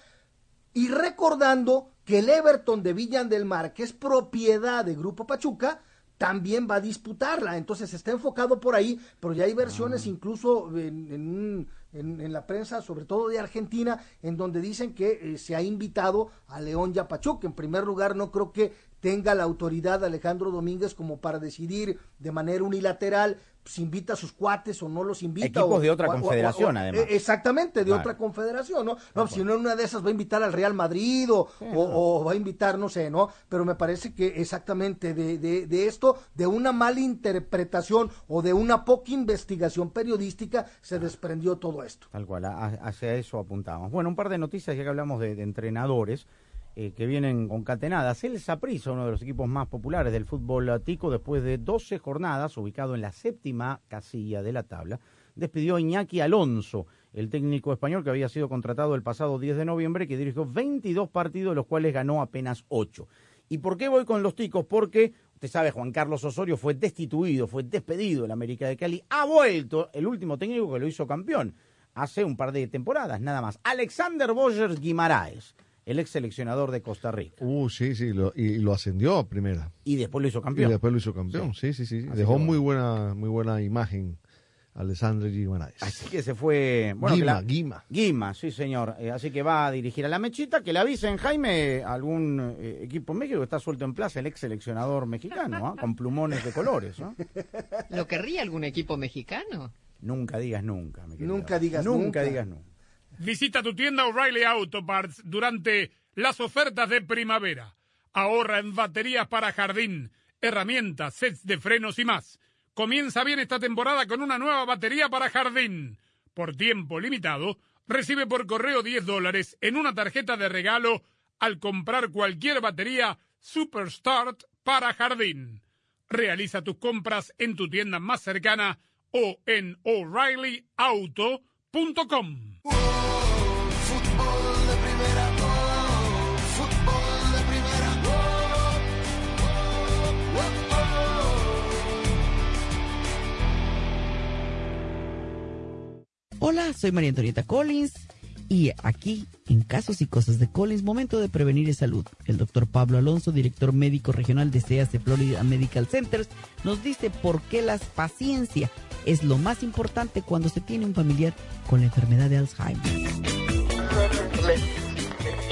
Y recordando que el Everton de Villan del Mar, que es propiedad de Grupo Pachuca, también va a disputarla. Entonces está enfocado por ahí, pero ya hay versiones Ah. incluso en, en en la prensa, sobre todo de Argentina, en donde dicen que eh, se ha invitado a León Yapachuk. En primer lugar, no creo que tenga la autoridad Alejandro Domínguez como para decidir de manera unilateral si invita a sus cuates o no los invita. Equipos o- de otra o- confederación, o- además. Exactamente, de Claro. otra confederación, ¿no? No, si no en una de esas va a invitar al Real Madrid o, va a invitar, no sé, ¿no? Pero me parece que exactamente de, de, de esto, de una mala interpretación o de una poca investigación periodística, se desprendió todo esto. Tal cual, a- a- hacia eso apuntamos. Bueno, un par de noticias, ya que hablamos de, de entrenadores eh, que vienen concatenadas. El Saprissa, uno de los equipos más populares del fútbol tico, después de 12 jornadas, ubicado en la séptima casilla de la tabla, despidió a Iñaki Alonso, el técnico español que había sido contratado el pasado 10 de noviembre, que dirigió 22 partidos, los cuales ganó apenas 8. ¿Y por qué voy con los ticos? Porque, usted sabe, Juan Carlos Osorio fue destituido, fue despedido del América de Cali, ha vuelto el último técnico que lo hizo campeón hace un par de temporadas, nada más. Alexander Boyer Guimaraes, el ex seleccionador de Costa Rica. Uh, sí, sí, lo- y, y lo ascendió a primera. Y después lo hizo campeón. Y después lo hizo campeón, sí, sí, sí. Dejó muy buena, muy buena imagen Alessandro Guimaraes. Así que se fue. Bueno, Guima, la- Guima. Guima, sí, señor. Eh, así que va a dirigir a la mechita. Que le avisen, Jaime, algún eh, equipo en México que está suelto en plaza, el ex seleccionador mexicano, ¿ah? con plumones de colores. ¿no? ¿Lo querría algún equipo mexicano? Nunca digas nunca, mi querido. Nunca digas nunca. nunca. digas nunca. Visita tu tienda O'Reilly Auto Parts durante las ofertas de primavera. Ahorra en baterías para jardín, herramientas, sets de frenos y más. Comienza bien esta temporada con una nueva batería para jardín. Por tiempo limitado, recibe por correo 10 dólares en una tarjeta de regalo al comprar cualquier batería Superstart para jardín. Realiza tus compras en tu tienda más cercana o en o'ReillyAuto.com. Hola, soy María Antonieta Collins y aquí en Casos y Cosas de Collins, momento de prevenir y salud. El doctor Pablo Alonso, director médico regional de CEAS Florida Medical Centers, nos dice por qué la paciencia es lo más importante cuando se tiene un familiar con la enfermedad de Alzheimer.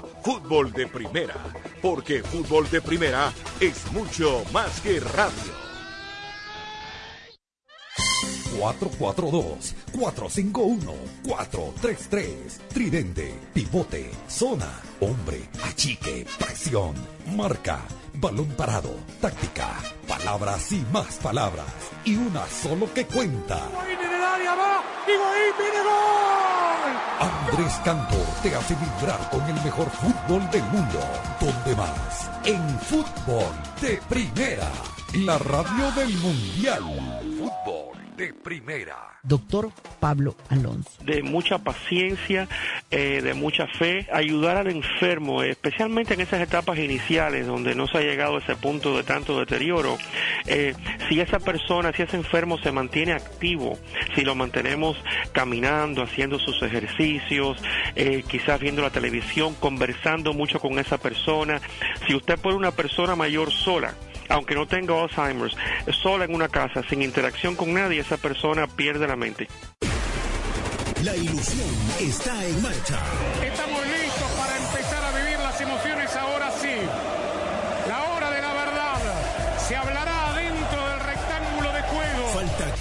Fútbol de Primera. Porque Fútbol de Primera es mucho más que radio. 442-451-433. Tridente, pivote, zona, hombre, achique, presión, marca, balón parado, táctica, palabras y más palabras. Y una solo que cuenta. Andrés Cantor te hace vibrar con el mejor fútbol del mundo. ¿Dónde más? En fútbol de primera. La radio del mundial. Fútbol de primera. Doctor Pablo Alonso. de mucha paciencia, eh, de mucha fe, ayudar al enfermo, especialmente en esas etapas iniciales donde no se ha llegado a ese punto de tanto deterioro. Eh, si esa persona, si ese enfermo se mantiene activo, si lo mantenemos caminando, haciendo sus ejercicios, eh, quizás viendo la televisión, conversando mucho con esa persona, si usted pone una persona mayor sola, aunque no tenga Alzheimer's, sola en una casa, sin interacción con nadie, esa persona pierde la mente. La ilusión está en marcha. Estamos listos para empezar a vivir las emociones ahora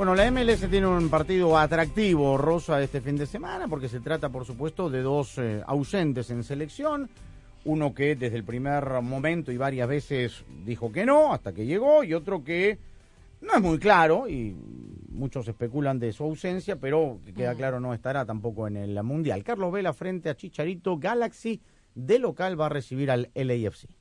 Bueno, la MLS tiene un partido atractivo, Rosa, este fin de semana, porque se trata, por supuesto, de dos eh, ausentes en selección. Uno que desde el primer momento y varias veces dijo que no, hasta que llegó, y otro que no es muy claro, y muchos especulan de su ausencia, pero que queda claro no estará tampoco en el Mundial. Carlos Vela frente a Chicharito Galaxy, de local va a recibir al LAFC.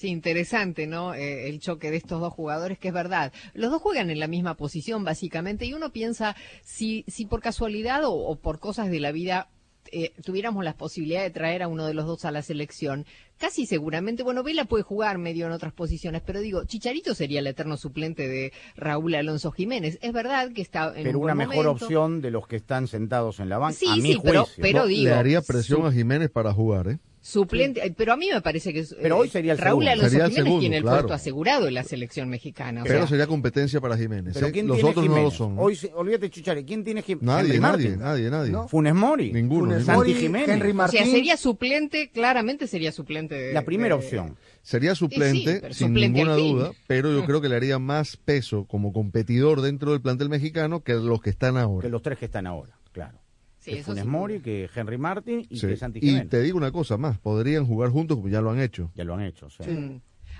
Sí, interesante, ¿no? Eh, el choque de estos dos jugadores, que es verdad. Los dos juegan en la misma posición, básicamente, y uno piensa, si, si por casualidad o, o por cosas de la vida eh, tuviéramos la posibilidad de traer a uno de los dos a la selección, casi seguramente, bueno, Vela puede jugar medio en otras posiciones, pero digo, Chicharito sería el eterno suplente de Raúl Alonso Jiménez. Es verdad que está en Pero un una buen mejor momento. opción de los que están sentados en la banca, Sí, a mi sí, pero- juicio. pero digo, le haría presión a Jiménez para jugar, ¿eh? Suplente, eh, pero a mí me parece que Pero hoy sería el Raúl segundo. Alonso Sería el Jiménez segundo, tiene el claro. puesto asegurado en la selección mexicana. o Pero sea, sería competencia para Jiménez. Pero ¿eh? ¿quién Los tiene otros no lo son. ¿eh? Hoy, olvídate, Chichari, ¿quién tiene Jiménez? Nadie, nadie, nadie, nadie. ¿No? Funes Mori. Ninguno. Funes ninguno. Mori, Santi Jiménez. Henry o Martín. sea, sería suplente, claramente sería suplente de... La primera de- opción. Sería suplente, sin suplente ninguna duda, pero yo Mm. creo que le haría más peso como competidor dentro del plantel mexicano que los que están ahora. Que los tres que están ahora, claro. Sí, que eso Funes Mori, que Henry Martin y Sí. que Santi Y Jiménez. te digo una cosa más, podrían jugar juntos como ya lo han hecho. Ya lo han hecho, sí.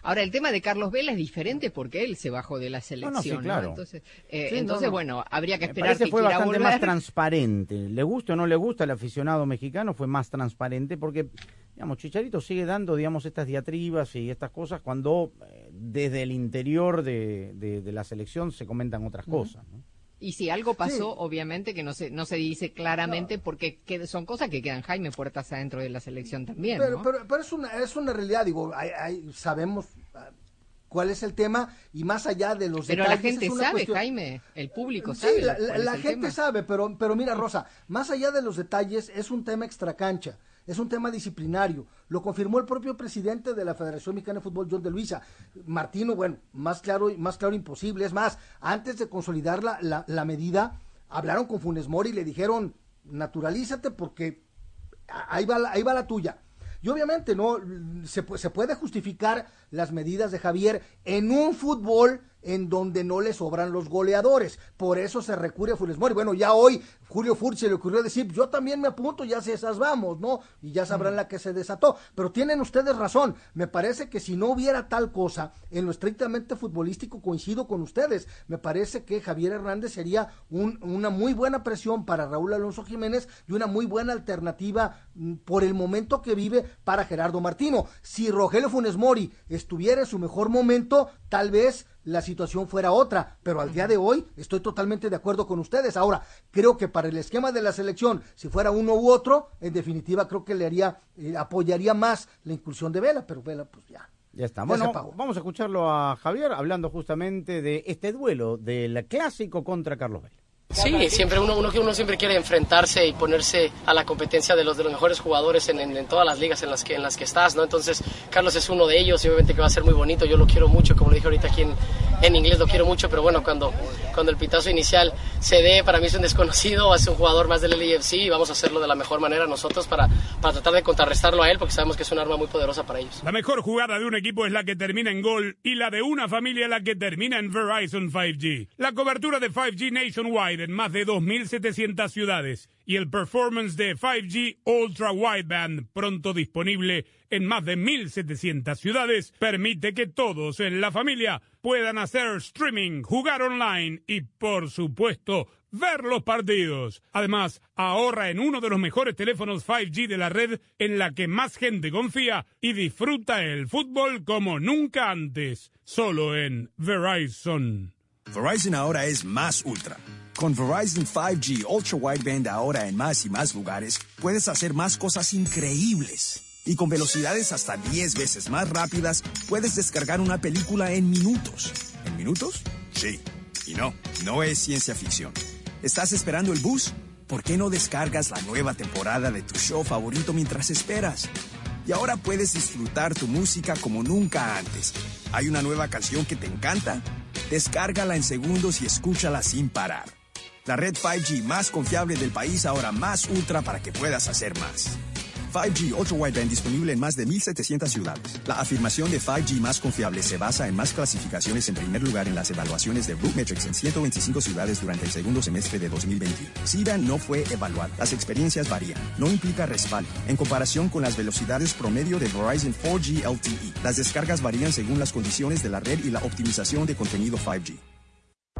Ahora, el tema de Carlos Vela es diferente porque él se bajó de la selección. No, no, sí, claro. Entonces, eh, Sí, entonces no. bueno, habría que esperar que fue quiera bastante volver. más transparente. Le gusta o no le gusta el aficionado mexicano, fue más transparente porque, digamos, Chicharito sigue dando, digamos, estas diatribas y estas cosas cuando eh, desde el interior de, de- de la selección se comentan otras cosas. ¿no? Y si algo pasó, obviamente que no se no se dice claramente porque que- son cosas que quedan Jaime puertas adentro de la selección también, Pero, ¿no? pero, pero es, una, es una realidad, digo, hay- hay- sabemos ah, cuál es el tema y más allá de los Pero la detalles, gente es una sabe, cuestión- Jaime, el público Sí, sabe. la, cuál la- la gente tema. sabe, pero, pero mira, Rosa, más allá de los detalles, es un tema extracancha, es un tema disciplinario. Lo confirmó el propio presidente de la Federación Mexicana de Fútbol, John de Luisa. Martino, bueno, más claro, más claro imposible. Es más, antes de consolidar la, la- la medida, hablaron con Funes Mori y le dijeron, naturalízate porque ahí va la, ahí va la tuya. Y obviamente no se, se puede justificar las medidas de Javier en un fútbol en donde no le sobran los goleadores. Por eso se recurre a Funes Mori. Bueno, ya hoy Julio Furch se le ocurrió decir, yo también me apunto, ya se esas vamos, ¿no? Y ya sabrán la que se desató. Pero tienen ustedes razón. Me parece que si no hubiera tal cosa en lo estrictamente futbolístico, coincido con ustedes. Me parece que Javier Hernández sería un- una muy buena presión para Raúl Alonso Jiménez y una muy buena alternativa mm, por el momento que vive para Gerardo Martino. Si Rogelio Funes Mori estuviera en su mejor momento, tal vez la situación fuera otra, pero al día de hoy estoy totalmente de acuerdo con ustedes. Ahora, creo que para el esquema de la selección, si fuera uno u otro, en definitiva creo que le haría, eh, apoyaría más la incursión de Vela, pero Vela pues ya. Ya está. Bueno, vamos a escucharlo a Javier hablando justamente de este duelo del clásico contra Carlos Vela. Sí, siempre uno, uno, uno siempre quiere enfrentarse y ponerse a la competencia de los, de los mejores jugadores en, en, todas las ligas en las, que, en las que estás, ¿no? Entonces, Carlos es uno de ellos y obviamente que va a ser muy bonito, yo lo quiero mucho, como lo dije ahorita aquí en, en inglés, lo quiero mucho, pero bueno, cuando, cuando el pitazo inicial se dé, para mí es un desconocido, es un jugador más del LAFC y vamos a hacerlo de la mejor manera nosotros para, para tratar de contrarrestarlo a él, porque sabemos que es un arma muy poderosa para ellos. La mejor jugada de un equipo es la que termina en gol y la de una familia la que termina en Verizon 5G. La cobertura de 5G Nationwide en más de 2.700 ciudades y el performance de 5G Ultra Wideband pronto disponible en más de 1.700 ciudades permite que todos en la familia puedan hacer streaming, jugar online y por supuesto ver los partidos. Además, ahorra en uno de los mejores teléfonos 5G de la red en la que más gente confía y disfruta el fútbol como nunca antes, solo en Verizon. Verizon ahora es más ultra. Con Verizon 5G Ultra Wideband ahora en más y más lugares, puedes hacer más cosas increíbles. Y con velocidades hasta 10 veces más rápidas, puedes descargar una película en minutos. ¿En minutos? Sí. Y no, no es ciencia ficción. ¿Estás esperando el bus? ¿Por qué no descargas la nueva temporada de tu show favorito mientras esperas? Y ahora puedes disfrutar tu música como nunca antes. ¿Hay una nueva canción que te encanta? Descárgala en segundos y escúchala sin parar. La red 5G más confiable del país ahora más ultra para que puedas hacer más. 5G Ultra Wideband disponible en más de 1.700 ciudades. La afirmación de 5G más confiable se basa en más clasificaciones en primer lugar en las evaluaciones de Metrics en 125 ciudades durante el segundo semestre de 2021. SIDA no fue evaluado. Las experiencias varían. No implica respaldo. En comparación con las velocidades promedio de Verizon 4G LTE, las descargas varían según las condiciones de la red y la optimización de contenido 5G.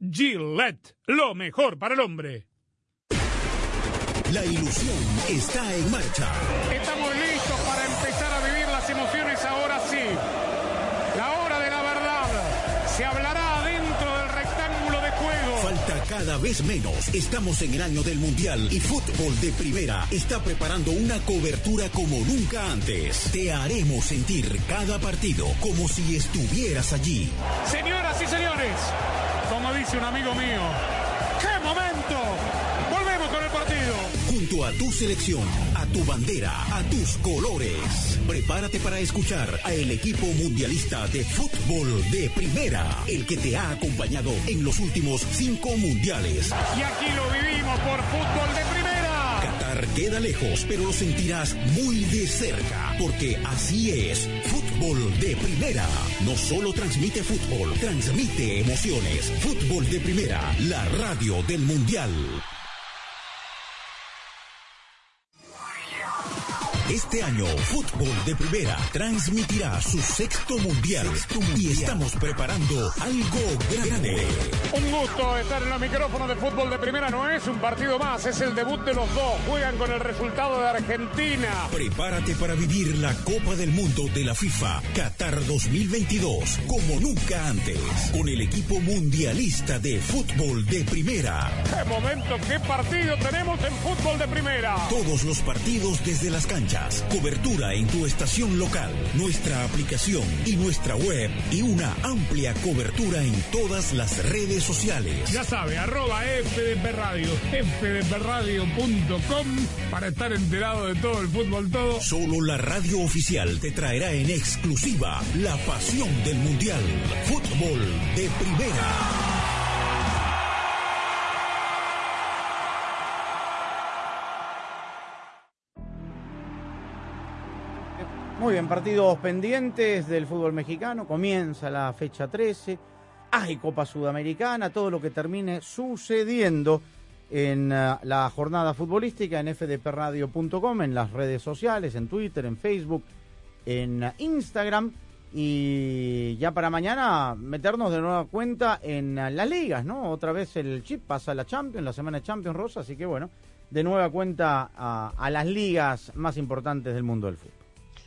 Gillette, lo mejor para el hombre. La ilusión está en marcha. Estamos listos para empezar a vivir las emociones ahora sí. La hora de la verdad se hablará dentro del rectángulo de juego. Falta cada vez menos. Estamos en el año del Mundial y Fútbol de Primera está preparando una cobertura como nunca antes. Te haremos sentir cada partido como si estuvieras allí. Señoras y señores, como dice un amigo mío, ¡qué momento! Volvemos con el partido. Junto a tu selección, a tu bandera, a tus colores. Prepárate para escuchar a el equipo mundialista de fútbol de primera, el que te ha acompañado en los últimos cinco mundiales. Y aquí lo vivimos por fútbol de primera. Queda lejos, pero lo sentirás muy de cerca, porque así es. Fútbol de primera. No solo transmite fútbol, transmite emociones. Fútbol de primera, la radio del mundial. Este año, Fútbol de Primera transmitirá su sexto mundial, y estamos preparando algo grande. Un gusto estar en los micrófonos de Fútbol de Primera. No es un partido más, es el debut de los dos. Juegan con el resultado de Argentina. Prepárate para vivir la Copa del Mundo de la FIFA Qatar 2022 como nunca antes, con el equipo mundialista de Fútbol de Primera. ¡Qué momento, qué partido tenemos en Fútbol de Primera! Todos los partidos desde las canchas cobertura en tu estación local, nuestra aplicación y nuestra web y una amplia cobertura en todas las redes sociales. Ya sabe, arroba FDP Radio, fdpradio.com para estar enterado de todo el fútbol todo. Solo la radio oficial te traerá en exclusiva la pasión del Mundial. Fútbol de primera. Muy bien, partidos pendientes del fútbol mexicano. Comienza la fecha 13. Hay Copa Sudamericana, todo lo que termine sucediendo en uh, la jornada futbolística en fdpradio.com, en las redes sociales, en Twitter, en Facebook, en uh, Instagram. Y ya para mañana meternos de nueva cuenta en uh, las ligas, ¿no? Otra vez el chip pasa a la Champions, la semana de Champions Rosa, así que bueno, de nueva cuenta a las ligas más importantes del mundo del fútbol.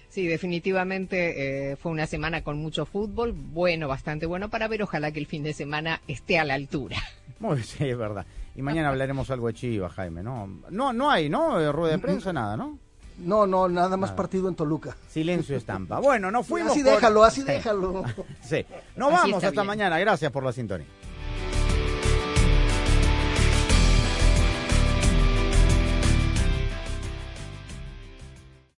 Sí, definitivamente eh, fue una semana con mucho fútbol, bueno, bastante bueno para ver. Ojalá que el fin de semana esté a la altura. Muy bien, sí, es verdad. Y mañana hablaremos algo de Chivas, Jaime, ¿no? No, no hay, ¿no? Eh, Rueda de prensa, nada, ¿no? No, no, nada más Nada. partido en Toluca. Silencio estampa. Bueno, nos fuimos. Así déjalo, así déjalo. Sí. Nos Así vamos hasta bien. mañana. Gracias por la sintonía.